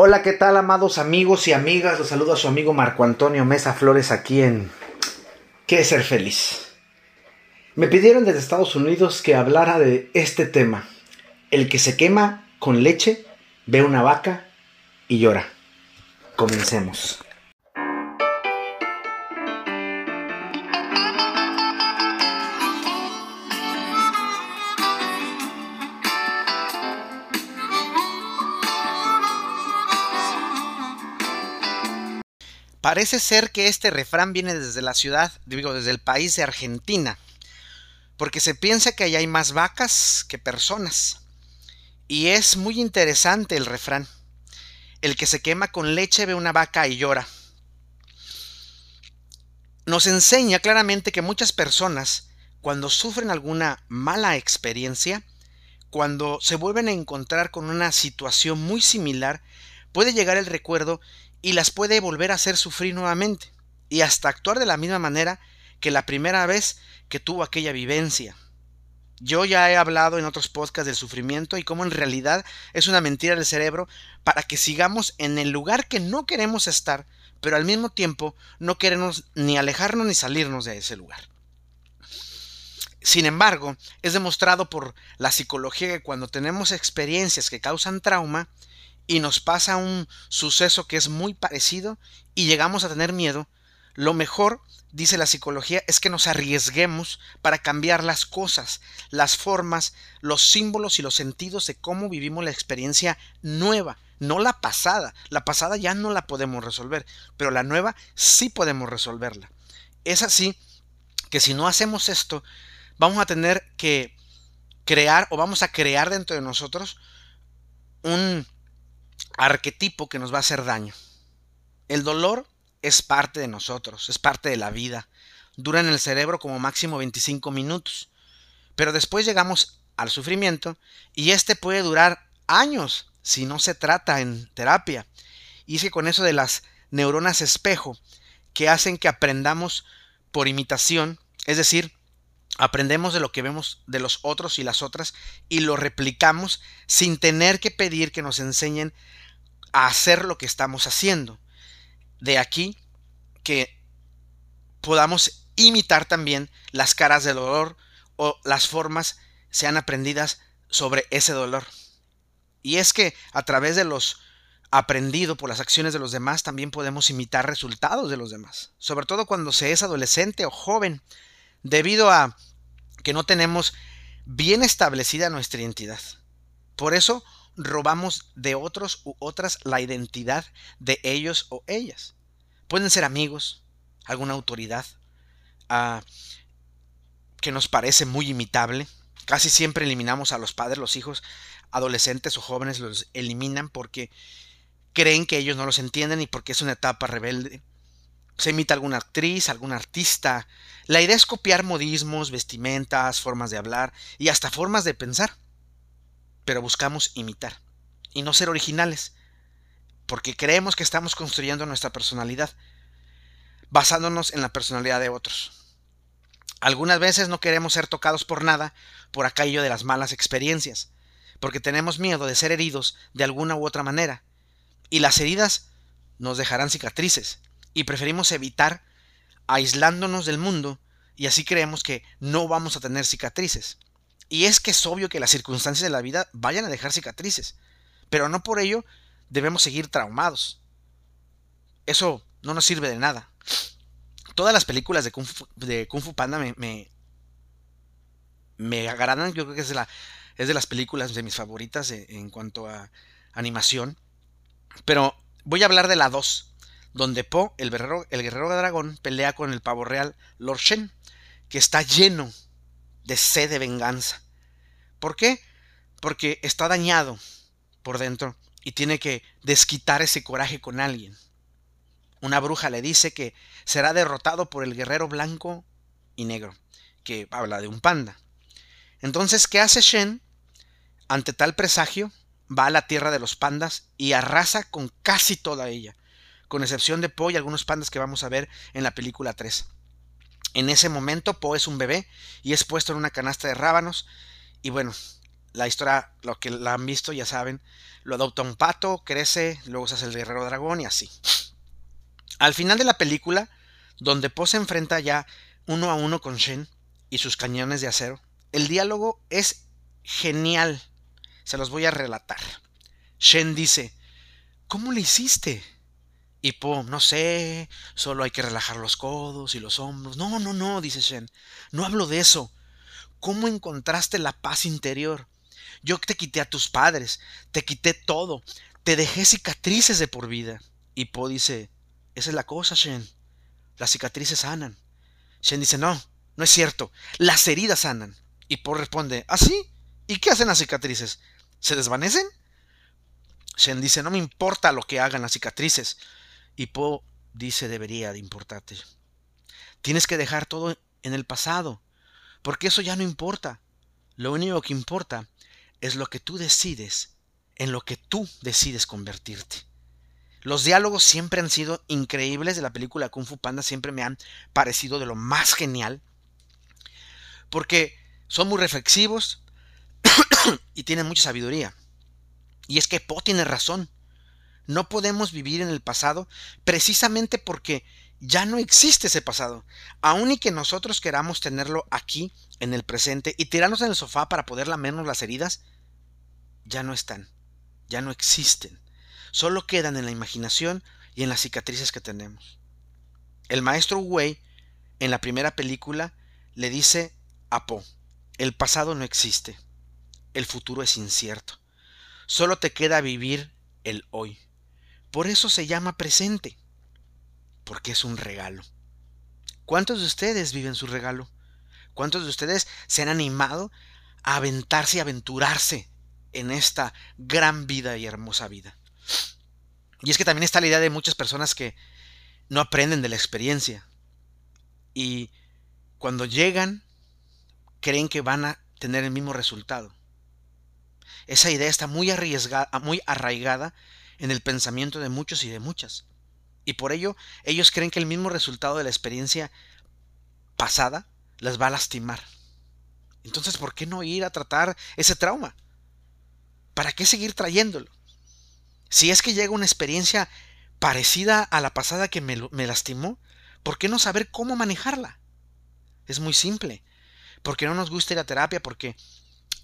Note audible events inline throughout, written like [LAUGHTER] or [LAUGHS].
Hola, ¿qué tal, amados amigos y amigas? Los saludo a su amigo Marco Antonio Mesa Flores aquí en ¿Qué es ser feliz? Me pidieron desde Estados Unidos que hablara de este tema. El que se quema con leche, ve una vaca y llora. Comencemos. Parece ser que este refrán viene desde la ciudad, digo, desde el país de Argentina, porque se piensa que allá hay más vacas que personas. Y es muy interesante el refrán. El que se quema con leche ve una vaca y llora. Nos enseña claramente que muchas personas, cuando sufren alguna mala experiencia, cuando se vuelven a encontrar con una situación muy similar, puede llegar el recuerdo y las puede volver a hacer sufrir nuevamente y hasta actuar de la misma manera que la primera vez que tuvo aquella vivencia. Yo ya he hablado en otros podcasts del sufrimiento y cómo en realidad es una mentira del cerebro para que sigamos en el lugar que no queremos estar, pero al mismo tiempo no queremos ni alejarnos ni salirnos de ese lugar. Sin embargo, es demostrado por la psicología que cuando tenemos experiencias que causan trauma, y nos pasa un suceso que es muy parecido y llegamos a tener miedo, lo mejor, dice la psicología, es que nos arriesguemos para cambiar las cosas, las formas, los símbolos y los sentidos de cómo vivimos la experiencia nueva, no la pasada. La pasada ya no la podemos resolver, pero la nueva sí podemos resolverla. Es así que si no hacemos esto, vamos a tener que crear o vamos a crear dentro de nosotros un arquetipo que nos va a hacer daño. El dolor es parte de nosotros, es parte de la vida. Dura en el cerebro como máximo 25 minutos. Pero después llegamos al sufrimiento y este puede durar años si no se trata en terapia. Y es con eso de las neuronas espejo, que hacen que aprendamos por imitación, es decir, aprendemos de lo que vemos de los otros y las otras y lo replicamos sin tener que pedir que nos enseñen a hacer lo que estamos haciendo. De aquí que podamos imitar también las caras del dolor o las formas sean aprendidas sobre ese dolor. Y es que a través de los aprendido por las acciones de los demás también podemos imitar resultados de los demás, sobre todo cuando se es adolescente o joven, debido a que no tenemos bien establecida nuestra identidad. Por eso robamos de otros u otras la identidad de ellos o ellas. Pueden ser amigos, alguna autoridad ah, que nos parece muy imitable. Casi siempre eliminamos a los padres, los hijos, adolescentes o jóvenes los eliminan porque creen que ellos no los entienden y porque es una etapa rebelde. Se imita alguna actriz, algún artista. La idea es copiar modismos, vestimentas, formas de hablar y hasta formas de pensar pero buscamos imitar y no ser originales, porque creemos que estamos construyendo nuestra personalidad basándonos en la personalidad de otros. Algunas veces no queremos ser tocados por nada por aquello de las malas experiencias, porque tenemos miedo de ser heridos de alguna u otra manera, y las heridas nos dejarán cicatrices, y preferimos evitar aislándonos del mundo, y así creemos que no vamos a tener cicatrices. Y es que es obvio que las circunstancias de la vida vayan a dejar cicatrices, pero no por ello debemos seguir traumados. Eso no nos sirve de nada. Todas las películas de Kung Fu, Panda me, me, agradan. Yo creo que es de, la, es de las películas de mis favoritas en cuanto a animación. Pero voy a hablar de la 2, donde Po, el guerrero, el guerrero de dragón, pelea con el pavo real Lord Shen, que está lleno de sed de venganza. ¿Por qué? Porque está dañado por dentro y tiene que desquitar ese coraje con alguien. Una bruja le dice que será derrotado por el guerrero blanco y negro, que habla de un panda. Entonces, ¿qué hace Shen? Ante tal presagio, va a la tierra de los pandas y arrasa con casi toda ella, con excepción de Po y algunos pandas que vamos a ver en la película 3. En ese momento, Po es un bebé y es puesto en una canasta de rábanos. Y bueno, la historia, lo que la han visto ya saben, lo adopta un pato, crece, luego se hace el guerrero dragón y así. Al final de la película, donde Po se enfrenta ya uno a uno con Shen y sus cañones de acero, el diálogo es genial. Se los voy a relatar. Shen dice, ¿cómo le hiciste? Y Po, no sé, solo hay que relajar los codos y los hombros. No, no, no, dice Shen, no hablo de eso. ¿Cómo encontraste la paz interior? Yo te quité a tus padres, te quité todo, te dejé cicatrices de por vida. Y Po dice, esa es la cosa, Shen. Las cicatrices sanan. Shen dice, no, no es cierto. Las heridas sanan. Y Po responde, ¿ah, sí? ¿Y qué hacen las cicatrices? ¿Se desvanecen? Shen dice, no me importa lo que hagan las cicatrices. Y Po dice, debería de importarte. Tienes que dejar todo en el pasado, porque eso ya no importa. Lo único que importa es lo que tú decides, en lo que tú decides convertirte. Los diálogos siempre han sido increíbles de la película Kung Fu Panda, siempre me han parecido de lo más genial, porque son muy reflexivos [COUGHS] y tienen mucha sabiduría. Y es que Po tiene razón. No podemos vivir en el pasado precisamente porque ya no existe ese pasado. Aun y que nosotros queramos tenerlo aquí, en el presente, y tirarnos en el sofá para poder lamernos las heridas, ya no están, ya no existen. Solo quedan en la imaginación y en las cicatrices que tenemos. El maestro Wei, en la primera película, le dice a Po, el pasado no existe, el futuro es incierto. Solo te queda vivir el hoy. Por eso se llama presente porque es un regalo. ¿Cuántos de ustedes viven su regalo? ¿Cuántos de ustedes se han animado a aventarse y aventurarse en esta gran vida y hermosa vida? Y es que también está la idea de muchas personas que no aprenden de la experiencia. Y cuando llegan, creen que van a tener el mismo resultado. Esa idea está muy arriesgada, muy arraigada en el pensamiento de muchos y de muchas. Y por ello ellos creen que el mismo resultado de la experiencia pasada les va a lastimar. Entonces, ¿por qué no ir a tratar ese trauma? ¿Para qué seguir trayéndolo? Si es que llega una experiencia parecida a la pasada que me, me lastimó, ¿por qué no saber cómo manejarla? Es muy simple. Porque no nos gusta ir a terapia porque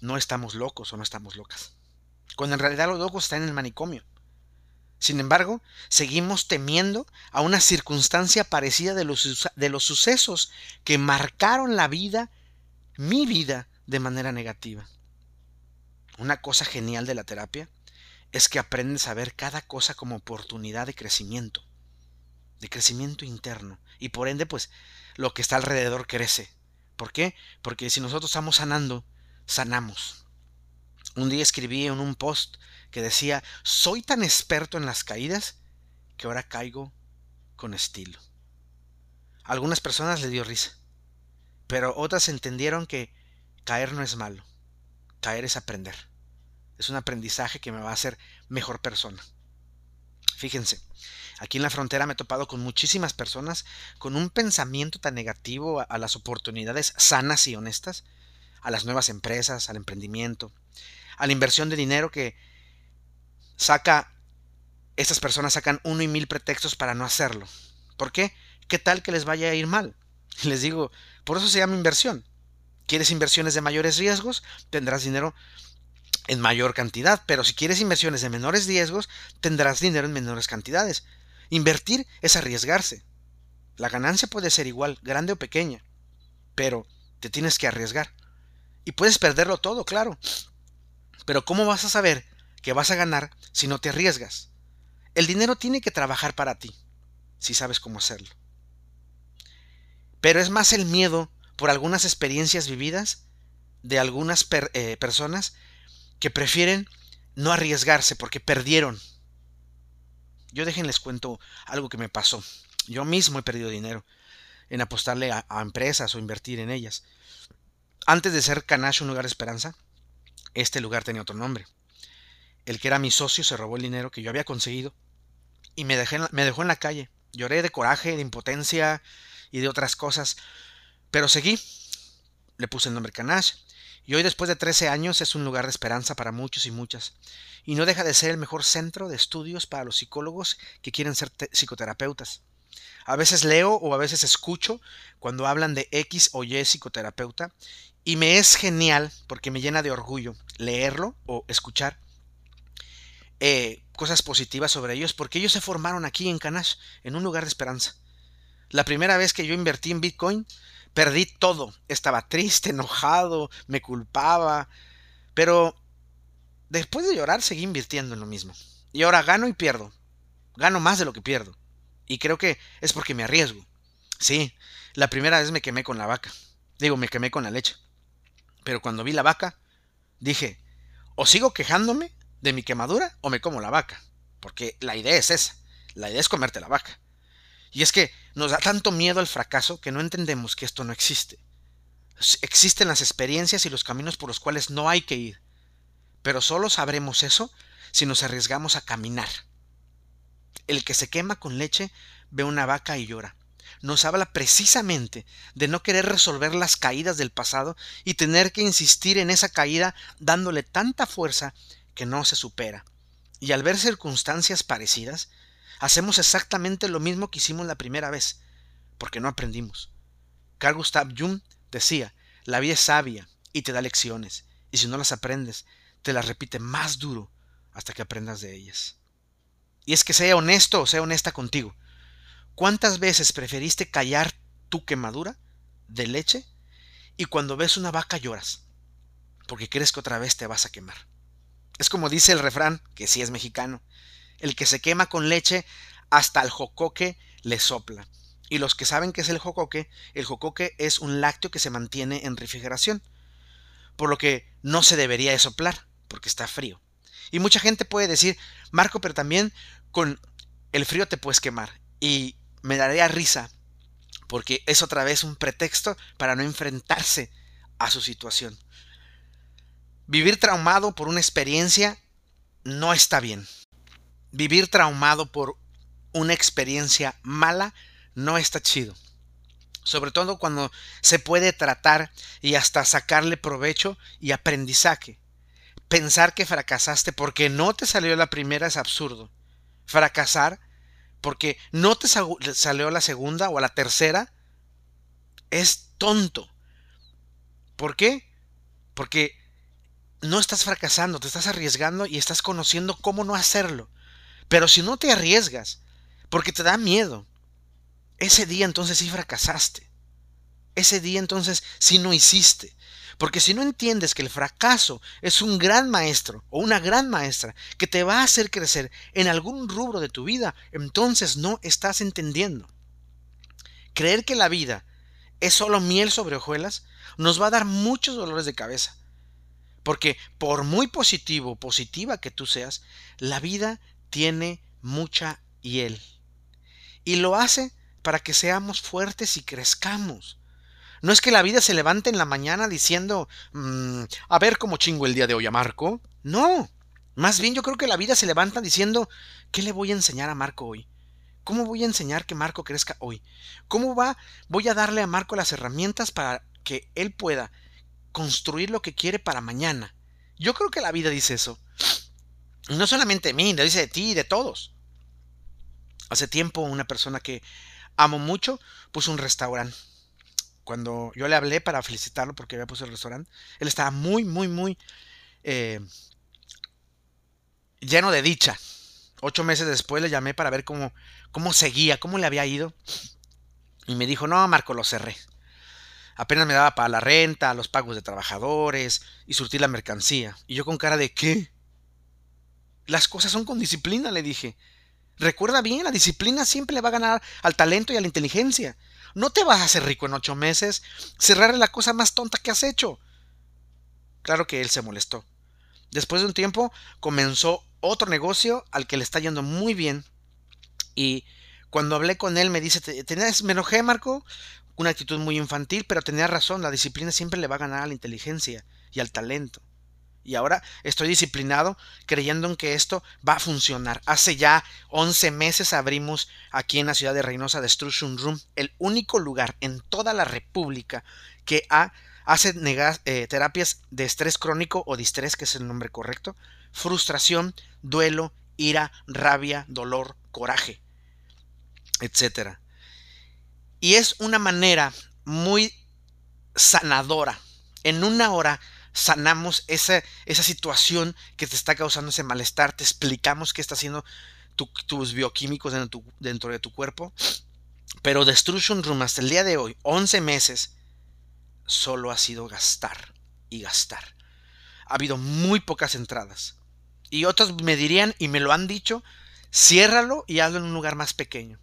no estamos locos o no estamos locas. Cuando en realidad los locos están en el manicomio. Sin embargo, seguimos temiendo a una circunstancia parecida de los, de los sucesos que marcaron la vida, mi vida, de manera negativa. Una cosa genial de la terapia es que aprendes a ver cada cosa como oportunidad de crecimiento, de crecimiento interno, y por ende, pues, lo que está alrededor crece. ¿Por qué? Porque si nosotros estamos sanando, sanamos. Un día escribí en un post que decía, soy tan experto en las caídas que ahora caigo con estilo. algunas personas le dio risa, pero otras entendieron que caer no es malo, caer es aprender. Es un aprendizaje que me va a hacer mejor persona. Fíjense, aquí en la frontera me he topado con muchísimas personas con un pensamiento tan negativo a, las oportunidades sanas y honestas, a las nuevas empresas, al emprendimiento, a la inversión de dinero que saca, estas personas sacan uno y mil pretextos para no hacerlo. ¿Por qué? ¿Qué tal que les vaya a ir mal? [LAUGHS] Les digo, por eso se llama inversión. ¿Quieres inversiones de mayores riesgos? Tendrás dinero en mayor cantidad, pero si quieres inversiones de menores riesgos, tendrás dinero en menores cantidades. Invertir es arriesgarse. La ganancia puede ser igual, grande o pequeña, pero te tienes que arriesgar. Y puedes perderlo todo, claro. Pero ¿cómo vas a saber que vas a ganar si no te arriesgas. El dinero tiene que trabajar para ti, si sabes cómo hacerlo. Pero es más el miedo por algunas experiencias vividas de algunas eh, personas que prefieren no arriesgarse porque perdieron. Yo déjenles cuento algo que me pasó. Yo mismo he perdido dinero en apostarle a, empresas o invertir en ellas. Antes de ser Canacho un lugar de esperanza, este lugar tenía otro nombre el que era mi socio se robó el dinero que yo había conseguido y me, dejó en la calle. Lloré de coraje, de impotencia y de otras cosas. Pero seguí. Le puse el nombre Canash Y hoy después de 13 años es un lugar de esperanza para muchos y muchas. Y no deja de ser el mejor centro de estudios para los psicólogos que quieren ser psicoterapeutas. A veces leo o a veces escucho cuando hablan de X o Y psicoterapeuta y me es genial porque me llena de orgullo leerlo o escuchar eh, cosas positivas sobre ellos porque ellos se formaron aquí en Canash, en un lugar de esperanza. La primera vez que yo invertí en Bitcoin, perdí todo. Estaba triste, enojado, me culpaba. Pero después de llorar seguí invirtiendo en lo mismo. Y ahora gano y pierdo. Gano más de lo que pierdo. Y creo que es porque me arriesgo. Sí, la primera vez me quemé con la vaca. Digo, me quemé con la leche. Pero cuando vi la vaca, dije, o sigo quejándome de mi quemadura o me como la vaca. Porque la idea es esa. La idea es comerte la vaca. Y es que nos da tanto miedo al fracaso que no entendemos que esto no existe. Existen las experiencias y los caminos por los cuales no hay que ir. Pero solo sabremos eso si nos arriesgamos a caminar. El que se quema con leche ve una vaca y llora. Nos habla precisamente de no querer resolver las caídas del pasado y tener que insistir en esa caída dándole tanta fuerza que no se supera. Y al ver circunstancias parecidas, hacemos exactamente lo mismo que hicimos la primera vez, porque no aprendimos. Carl Gustav Jung decía, la vida es sabia y te da lecciones, y si no las aprendes, te las repite más duro hasta que aprendas de ellas. Y es que sea honesto o sea honesta contigo. ¿Cuántas veces preferiste callar tu quemadura de leche y cuando ves una vaca lloras? Porque crees que otra vez te vas a quemar. Es como dice el refrán, que sí es mexicano. El que se quema con leche, hasta el jocoque le sopla. Y los que saben qué es el jocoque, el jocoque es un lácteo que se mantiene en refrigeración. Por lo que no se debería de soplar, porque está frío. Y mucha gente puede decir, Marco, pero también con el frío te puedes quemar. Y me daría risa, porque es otra vez un pretexto para no enfrentarse a su situación. Vivir traumado por una experiencia no está bien. Vivir traumado por una experiencia mala no está chido. Sobre todo cuando se puede tratar y hasta sacarle provecho y aprendizaje. Pensar que fracasaste porque no te salió la primera es absurdo. Fracasar porque no te salió la segunda o la tercera es tonto. ¿Por qué? Porque no estás fracasando, te estás arriesgando y estás conociendo cómo no hacerlo. Pero si no te arriesgas, porque te da miedo, ese día entonces sí fracasaste. Ese día entonces sí no hiciste. Porque si no entiendes que el fracaso es un gran maestro o una gran maestra que te va a hacer crecer en algún rubro de tu vida, entonces no estás entendiendo. Creer que la vida es solo miel sobre hojuelas nos va a dar muchos dolores de cabeza. Porque por muy positivo o positiva que tú seas, la vida tiene mucha hiel. Y lo hace para que seamos fuertes y crezcamos. No es que la vida se levante en la mañana diciendo, mm, a ver cómo chingo el día de hoy a Marco. No. Más bien yo creo que la vida se levanta diciendo, ¿qué le voy a enseñar a Marco hoy? ¿Cómo voy a enseñar que Marco crezca hoy? ¿Cómo va? Voy a darle a Marco las herramientas para que él pueda construir lo que quiere para mañana. Yo creo que la vida dice eso. Y no solamente de mí, lo dice de ti y de todos. Hace tiempo una persona que amo mucho puso un restaurante. Cuando yo le hablé para felicitarlo porque había puesto el restaurante, él estaba muy, muy, muy eh, lleno de dicha. Ocho meses después le llamé para ver cómo, cómo seguía, cómo le había ido. Y me dijo, no, Marco, lo cerré. Apenas me daba para la renta, los pagos de trabajadores y surtir la mercancía. Y yo con cara de ¿qué? Las cosas son con disciplina, le dije. Recuerda bien, la disciplina siempre le va a ganar al talento y a la inteligencia. No te vas a hacer rico en ocho meses. Cerrar la cosa más tonta que has hecho. Claro que él se molestó. Después de un tiempo comenzó otro negocio al que le está yendo muy bien. Y cuando hablé con él me dice, me enojé, Marco, una actitud muy infantil, pero tenía razón, la disciplina siempre le va a ganar a la inteligencia y al talento. Y ahora estoy disciplinado creyendo en que esto va a funcionar. Hace ya 11 meses abrimos aquí en la ciudad de Reynosa Destruction Room, el único lugar en toda la República que ha hace eh, terapias de estrés crónico o distrés, que es el nombre correcto, frustración, duelo, ira, rabia, dolor, coraje, etc. Y es una manera muy sanadora. En una hora sanamos esa, esa situación que te está causando ese malestar, te explicamos qué está haciendo tus bioquímicos dentro, de tu cuerpo. Pero Destruction Room hasta el día de hoy, 11 meses, solo ha sido gastar y gastar. Ha habido muy pocas entradas. Y otros me dirían, y me lo han dicho, ciérralo y hazlo en un lugar más pequeño.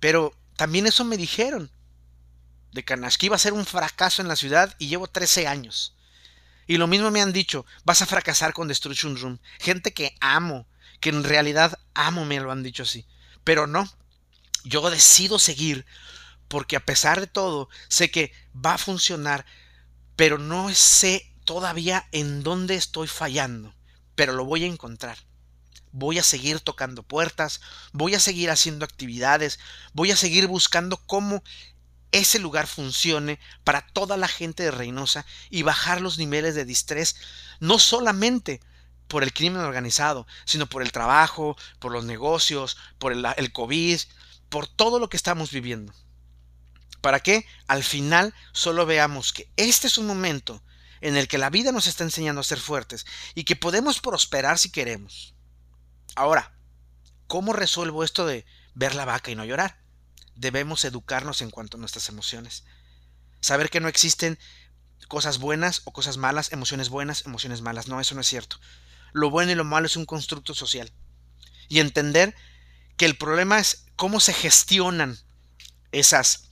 Pero también eso me dijeron de que iba a ser un fracaso en la ciudad y llevo 13 años. Y lo mismo me han dicho, vas a fracasar con Destruction Room. Gente que amo, que en realidad amo, me lo han dicho así. Pero no, yo decido seguir porque a pesar de todo, sé que va a funcionar, pero no sé todavía en dónde estoy fallando, pero lo voy a encontrar. Voy a seguir tocando puertas, voy a seguir haciendo actividades, voy a seguir buscando cómo ese lugar funcione para toda la gente de Reynosa y bajar los niveles de distrés, no solamente por el crimen organizado, sino por el trabajo, por los negocios, por el, COVID, por todo lo que estamos viviendo. ¿Para que Al final solo veamos que este es un momento en el que la vida nos está enseñando a ser fuertes y que podemos prosperar si queremos. Ahora, ¿cómo resuelvo esto de ver la vaca y no llorar? Debemos educarnos en cuanto a nuestras emociones. Saber que no existen cosas buenas o cosas malas, emociones buenas, emociones malas. No, eso no es cierto. Lo bueno y lo malo es un constructo social. Y entender que el problema es cómo se gestionan esas,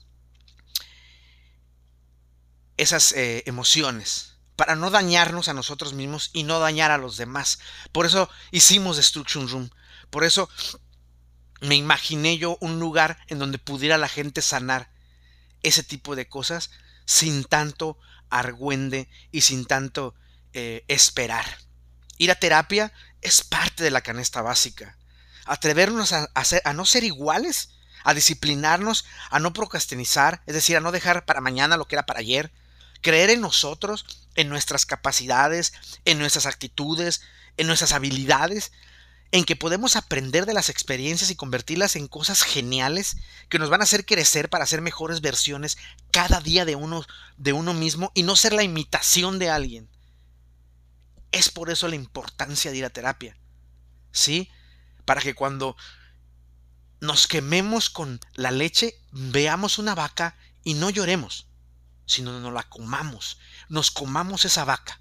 esas eh, emociones para no dañarnos a nosotros mismos y no dañar a los demás. Por eso hicimos Destruction Room. Por eso me imaginé yo un lugar en donde pudiera la gente sanar ese tipo de cosas sin tanto argüende y sin tanto eh, esperar. Ir a terapia es parte de la canesta básica. Atrevernos a, a no ser iguales, a disciplinarnos, a no procrastinizar, es decir, a no dejar para mañana lo que era para ayer. Creer en nosotros, en nuestras capacidades, en nuestras actitudes, en nuestras habilidades, en que podemos aprender de las experiencias y convertirlas en cosas geniales que nos van a hacer crecer para ser mejores versiones cada día de uno, de uno mismo y no ser la imitación de alguien. Es por eso la importancia de ir a terapia. ¿Sí? Para que cuando nos quememos con la leche, veamos una vaca y no lloremos, sino nos la comamos, nos comamos esa vaca.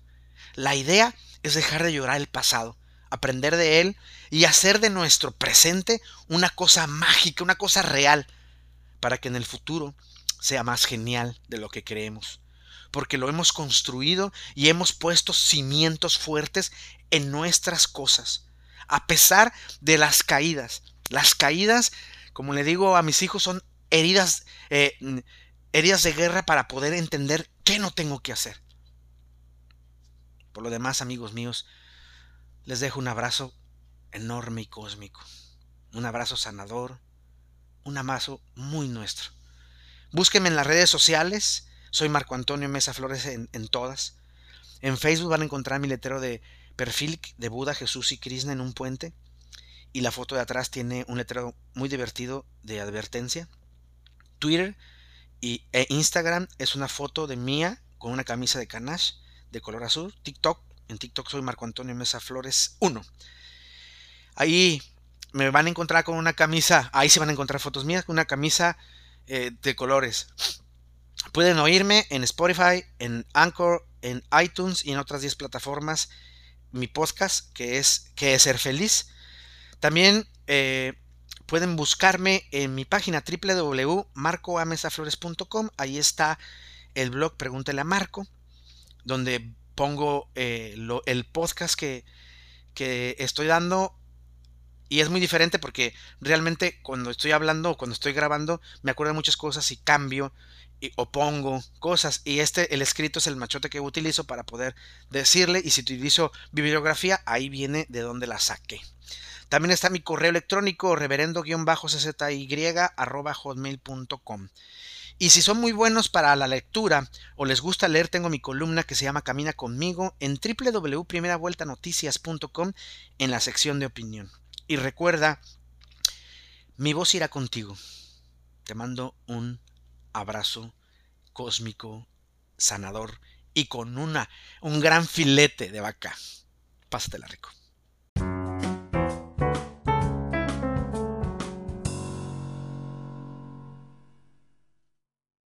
La idea es dejar de llorar el pasado aprender de él y hacer de nuestro presente una cosa mágica, una cosa real, para que en el futuro sea más genial de lo que creemos. Porque lo hemos construido y hemos puesto cimientos fuertes en nuestras cosas. A pesar de las caídas. Las caídas, como le digo a mis hijos, son heridas, eh, heridas de guerra para poder entender qué no tengo que hacer. Por lo demás, amigos míos, les dejo un abrazo enorme y cósmico. Un abrazo sanador. Un abrazo muy nuestro. Búsquenme en las redes sociales. Soy Marco Antonio Mesa Flores en, todas. En Facebook van a encontrar mi letrero de perfil de Buda, Jesús y Krishna en un puente. Y la foto de atrás tiene un letrero muy divertido de advertencia. Twitter y, e Instagram es una foto de mía con una camisa de canache de color azul. TikTok en TikTok soy Marco Antonio Mesa Flores 1. Ahí me van a encontrar con una camisa, ahí se van a encontrar fotos mías con una camisa eh, de colores. Pueden oírme en Spotify, en Anchor, en iTunes y en otras 10 plataformas. Mi podcast, que es Que es Ser Feliz. También eh, pueden buscarme en mi página www.marcoamesaflores.com. Ahí está el blog Pregúntele a Marco, donde pongo eh, el podcast que, que estoy dando y es muy diferente porque realmente cuando estoy hablando o cuando estoy grabando me acuerdo de muchas cosas y cambio y, o pongo cosas. Y este el escrito es el machote que utilizo para poder decirle y si utilizo bibliografía ahí viene de donde la saqué. También está mi correo electrónico reverendo-czy hotmail.com Y si son muy buenos para la lectura o les gusta leer, tengo mi columna que se llama Camina conmigo en www.primeravueltanoticias.com en la sección de opinión. Y recuerda, mi voz irá contigo. Te mando un abrazo cósmico, sanador y con una, un gran filete de vaca. Pásatela rico.